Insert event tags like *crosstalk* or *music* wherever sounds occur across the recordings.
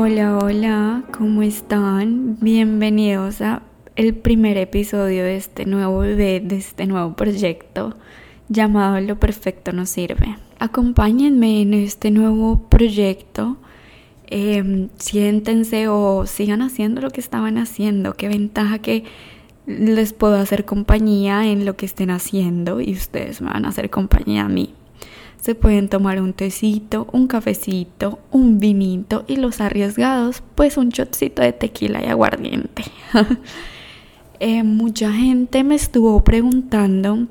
Hola, hola, ¿cómo están? Bienvenidos a el primer episodio de este nuevo bebé, de este nuevo proyecto llamado Lo Perfecto nos sirve. Acompáñenme en este nuevo proyecto. Em, siéntense o sigan haciendo lo que estaban haciendo. Qué ventaja que les puedo hacer compañía en lo que estén haciendo y ustedes me van a hacer compañía a mí. Se pueden tomar un tecito, un cafecito, un vinito y los arriesgados, pues un shotcito de tequila y aguardiente. *laughs* Eh, mucha gente me estuvo preguntando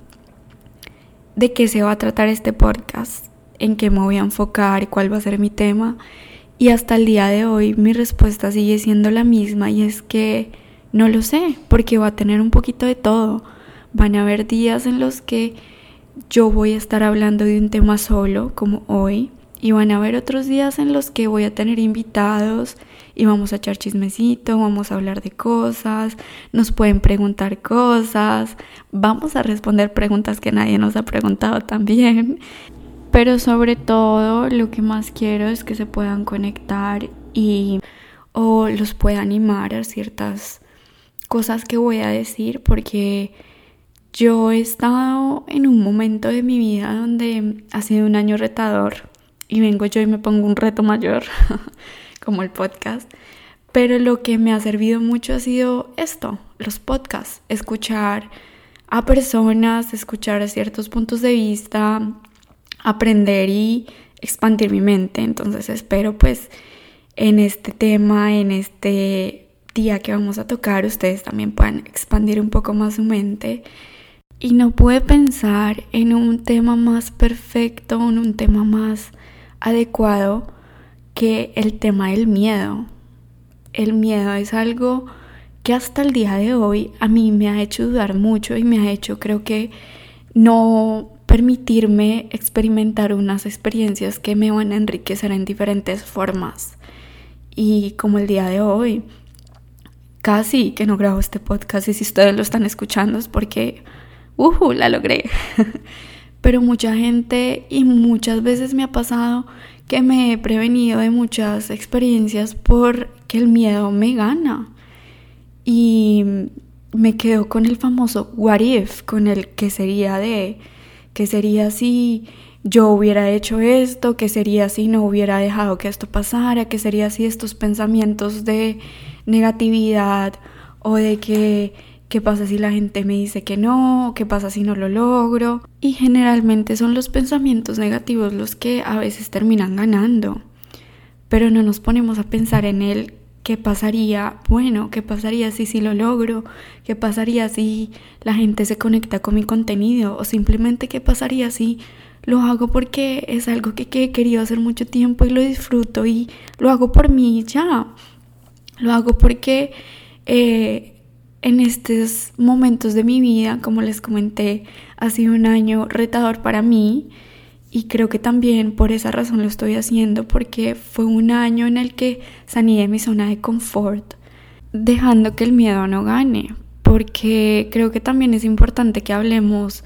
de qué se va a tratar este podcast, en qué me voy a enfocar, cuál va a ser mi tema. Y hasta el día de hoy mi respuesta sigue siendo la misma y es que no lo sé, porque va a tener un poquito de todo. Van a haber días en los que yo voy a estar hablando de un tema solo, como hoy, y van a haber otros días en los que voy a tener invitados y vamos a echar chismecito, vamos a hablar de cosas, nos pueden preguntar cosas, vamos a responder preguntas que nadie nos ha preguntado también. Pero sobre todo lo que más quiero es que se puedan conectar y o los pueda animar a ciertas cosas que voy a decir porque yo he estado en un momento de mi vida donde ha sido un año retador y vengo yo y me pongo un reto mayor, *laughs* como el podcast. Pero lo que me ha servido mucho ha sido esto, los podcasts, escuchar a personas, escuchar ciertos puntos de vista, aprender y expandir mi mente. Entonces espero pues en este tema, en este día que vamos a tocar, ustedes también puedan expandir un poco más su mente y no pude pensar en un tema más perfecto, en un tema más adecuado que el tema del miedo. El miedo es algo que hasta el día de hoy a mí me ha hecho dudar mucho y me ha hecho creo que no permitirme experimentar unas experiencias que me van a enriquecer en diferentes formas. Y como el día de hoy, casi que no grabo este podcast y si ustedes lo están escuchando es porque ¡uh! La logré. *laughs* Pero mucha gente y muchas veces me ha pasado que me he prevenido de muchas experiencias porque el miedo me gana. Y me quedo con el famoso what if, con el que sería de, que sería si yo hubiera hecho esto, que sería si no hubiera dejado que esto pasara, que sería si estos pensamientos de negatividad o de que ¿Qué pasa si la gente me dice que no? ¿Qué pasa si no lo logro? Y generalmente son los pensamientos negativos los que a veces terminan ganando. Pero no nos ponemos a pensar en el qué pasaría, bueno, qué pasaría si sí lo logro, qué pasaría si la gente se conecta con mi contenido o simplemente qué pasaría si lo hago porque es algo que, he querido hacer mucho tiempo y lo disfruto y lo hago por mí ya. Lo hago porque eh, en estos momentos de mi vida, como les comenté, ha sido un año retador para mí. Y creo que también por esa razón lo estoy haciendo porque fue un año en el que salí mi zona de confort, dejando que el miedo no gane, porque creo que también es importante que hablemos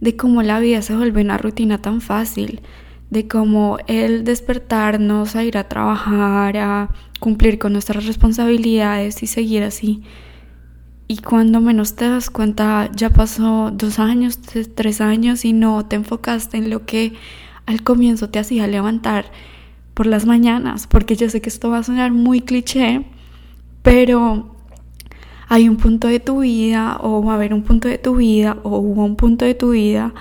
de cómo la vida se vuelve una rutina tan fácil, de cómo el despertarnos a ir a trabajar, a cumplir con nuestras responsabilidades y seguir así y cuando menos te das cuenta ya pasó dos años, tres años y no te enfocaste en lo que al comienzo te hacía levantar por las mañanas, porque yo sé que esto va a sonar muy cliché, pero hay un punto de tu vida o va a haber un punto de tu vida o hubo un punto de tu vida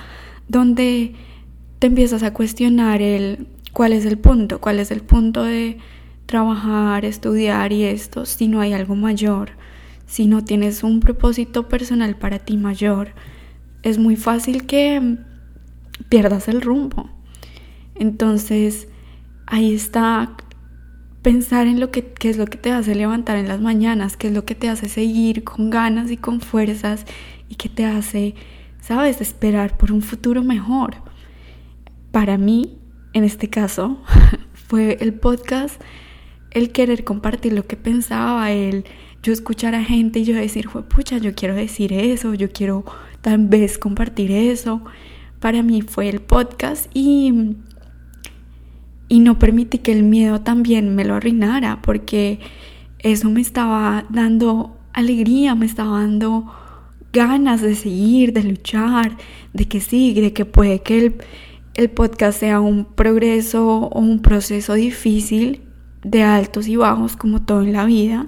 donde te empiezas a cuestionar el cuál es el punto, cuál es el punto de trabajar, estudiar y esto, si no hay algo mayor si no tienes un propósito personal para ti mayor, es muy fácil que pierdas el rumbo. Entonces, ahí está pensar en lo que qué es lo que te hace levantar en las mañanas, qué es lo que te hace seguir con ganas y con fuerzas y que te hace, sabes, esperar por un futuro mejor. Para mí, en este caso, *laughs* fue el podcast, el querer compartir lo que pensaba, el yo escuchar a gente y yo decir, pucha, yo quiero decir eso, yo quiero tal vez compartir eso. Para mí fue el podcast y, y no permití que el miedo también me lo arruinara porque eso me estaba dando alegría, me estaba dando ganas de seguir, de luchar, de que sí, de que puede que el, el podcast sea un progreso o un proceso difícil de altos y bajos como todo en la vida,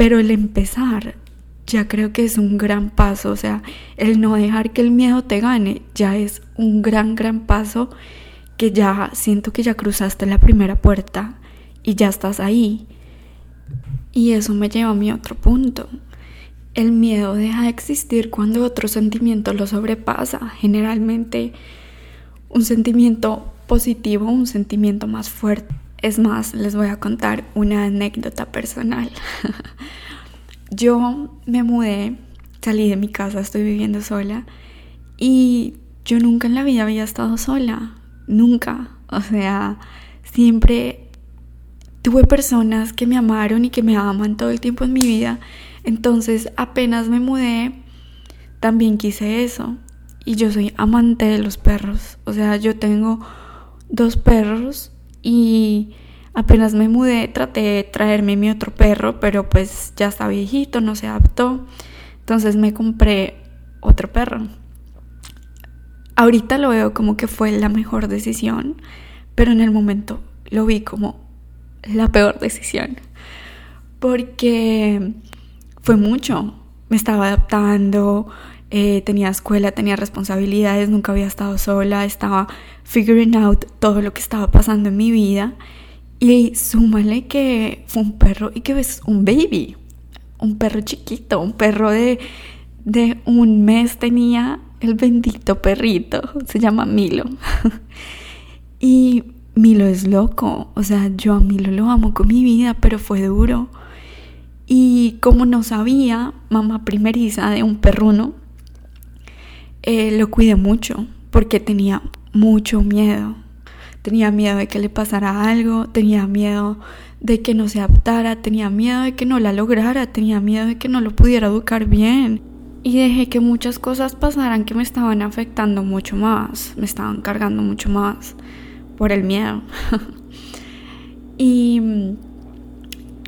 pero el empezar ya creo que es un gran paso, o sea, el no dejar que el miedo te gane ya es un gran, gran paso que ya siento que ya cruzaste la primera puerta y ya estás ahí. Y eso me lleva a mi otro punto. El miedo deja de existir cuando otro sentimiento lo sobrepasa, generalmente un sentimiento positivo, un sentimiento más fuerte. Es más, les voy a contar una anécdota personal. *laughs* yo me mudé, salí de mi casa, estoy viviendo sola y yo nunca en la vida había estado sola, nunca. O sea, siempre tuve personas que me amaron y que me aman todo el tiempo en mi vida. Entonces, apenas me mudé, también quise eso. Y yo soy amante de los perros. O sea, yo tengo dos perros y apenas me mudé traté de traerme mi otro perro, pero pues ya está viejito, no se adaptó. Entonces me compré otro perro. Ahorita lo veo como que fue la mejor decisión, pero en el momento lo vi como la peor decisión. Porque fue mucho. Me estaba adaptando, eh, tenía escuela, tenía responsabilidades, nunca había estado sola, estaba figuring out todo lo que estaba pasando en mi vida. Y súmale que fue un perro y que ves un baby, un perro chiquito, un perro de, de un mes tenía el bendito perrito, se llama Milo. *laughs* y Milo es loco, o sea, yo a Milo lo amo con mi vida, pero fue duro. Y como no sabía, mamá primeriza de un perruno, eh, lo cuidé mucho porque tenía mucho miedo. Tenía miedo de que le pasara algo, tenía miedo de que no se adaptara, tenía miedo de que no la lograra, tenía miedo de que no lo pudiera educar bien. Y dejé que muchas cosas pasaran que me estaban afectando mucho más, me estaban cargando mucho más por el miedo. *laughs* y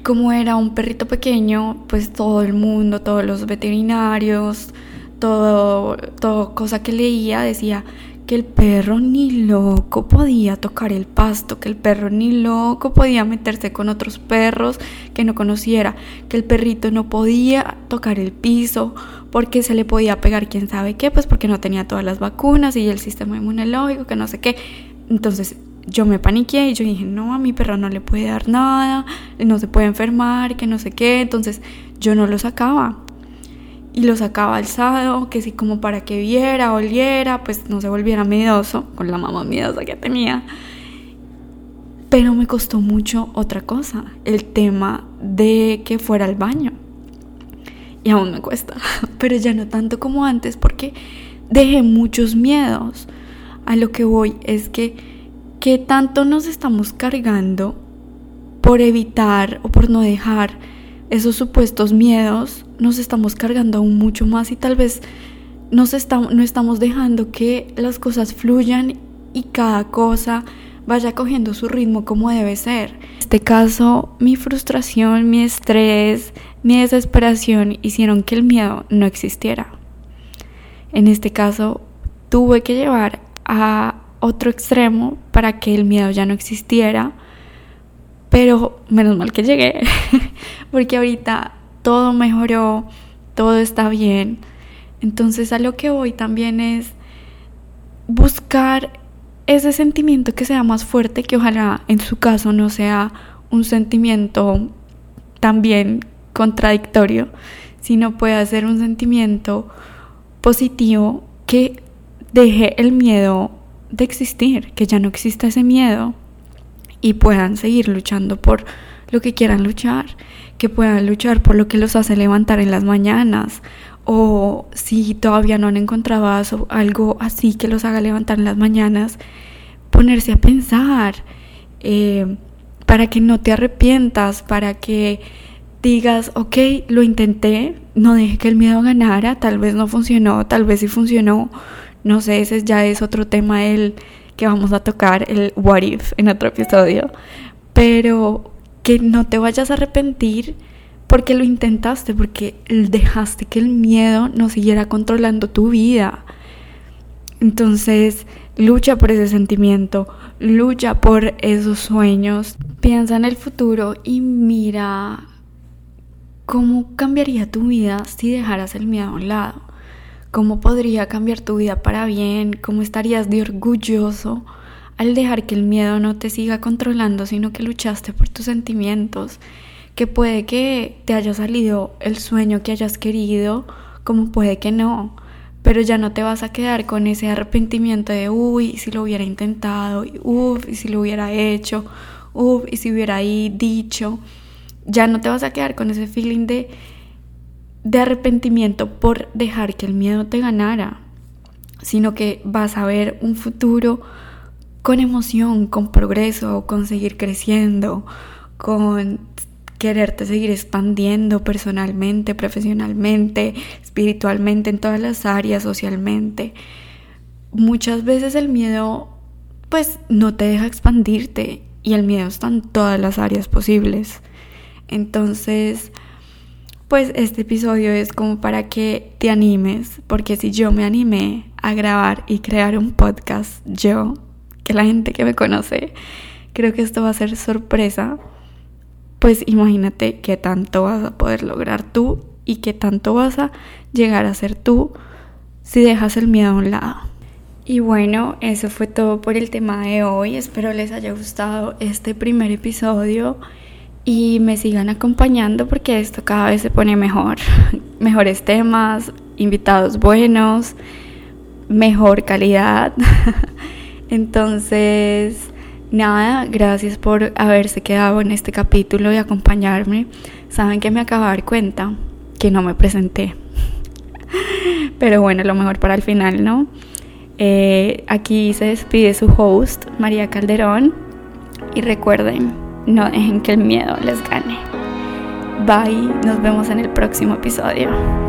como era un perrito pequeño, pues todo el mundo, todos los veterinarios, todo, todo cosa que leía decía que el perro ni loco podía tocar el pasto, que el perro ni loco podía meterse con otros perros que no conociera, que el perrito no podía tocar el piso porque se le podía pegar quién sabe qué, pues porque no tenía todas las vacunas y el sistema inmunológico, que no sé qué. Entonces yo me paniqué y yo dije, no, a mi perro no le puede dar nada, no se puede enfermar, que no sé qué. Entonces yo no lo sacaba y lo sacaba alzado, que si como para que viera, oliera, pues no se volviera miedoso, con la mamá miedosa que tenía. Pero me costó mucho otra cosa, el tema de que fuera al baño. Y aún me cuesta, *laughs* pero ya no tanto como antes porque dejé muchos miedos. A lo que voy es que qué tanto nos estamos cargando por evitar o por no dejar esos supuestos miedos nos estamos cargando aún mucho más y tal vez no estamos dejando que las cosas fluyan y cada cosa vaya cogiendo su ritmo como debe ser. En este caso, mi frustración, mi estrés, mi desesperación hicieron que el miedo no existiera. En este caso, tuve que llevar a otro extremo para que el miedo ya no existiera pero menos mal que llegué, *laughs* porque ahorita todo mejoró, todo está bien. Entonces a lo que voy también es buscar ese sentimiento que sea más fuerte, que ojalá en su caso no sea un sentimiento también contradictorio, sino pueda ser un sentimiento positivo que deje el miedo de existir, que ya no exista ese miedo y puedan seguir luchando por lo que quieran luchar, que puedan luchar por lo que los hace levantar en las mañanas o si todavía no han encontrado algo así que los haga levantar en las mañanas, ponerse a pensar eh, para que no te arrepientas, para que digas, ok, lo intenté, no deje que el miedo ganara, tal vez no funcionó, tal vez sí funcionó, no sé, ese ya es otro tema el que vamos a tocar el what if en otro episodio, pero que no te vayas a arrepentir porque lo intentaste, porque dejaste que el miedo no siguiera controlando tu vida. Entonces, lucha por ese sentimiento, lucha por esos sueños, piensa en el futuro y mira cómo cambiaría tu vida si dejaras el miedo a un lado. ¿Cómo podría cambiar tu vida para bien? ¿Cómo estarías de orgulloso al dejar que el miedo no te siga controlando, sino que luchaste por tus sentimientos? Que puede que te haya salido el sueño que hayas querido, como puede que no pero ya no te vas a quedar con ese arrepentimiento de, uy, si lo hubiera intentado, uff, si lo hubiera hecho, uff, si hubiera ahí dicho. Ya no te vas a quedar con ese feeling de, de arrepentimiento por dejar que el miedo te ganara, sino que vas a ver un futuro con emoción, con progreso, con seguir creciendo, con quererte seguir expandiendo personalmente, profesionalmente, espiritualmente, en todas las áreas, socialmente. Muchas veces el miedo pues no te deja expandirte y el miedo está en todas las áreas posibles. Entonces, pues este episodio es como para que te animes, porque si yo me animé a grabar y crear un podcast, yo, la gente que me conoce, creo que esto va a ser sorpresa pues imagínate qué tanto vas a poder lograr tú y qué tanto vas a llegar a ser tú si dejas el miedo a un lado. Y bueno, eso fue todo por el tema de hoy. Espero les haya gustado este primer episodio y me sigan acompañando porque esto cada vez se pone mejor. *laughs* Mejores temas, invitados buenos, mejor calidad. *laughs* Entonces, Nada, gracias por haberse quedado en este capítulo y acompañarme. Saben que me acabo de dar cuenta que no me presenté. *laughs* Pero bueno, lo mejor para el final, ¿no? Eh, aquí se despide su host, María Calderón. Y recuerden, no dejen que el miedo les gane. Bye, nos vemos en el próximo episodio.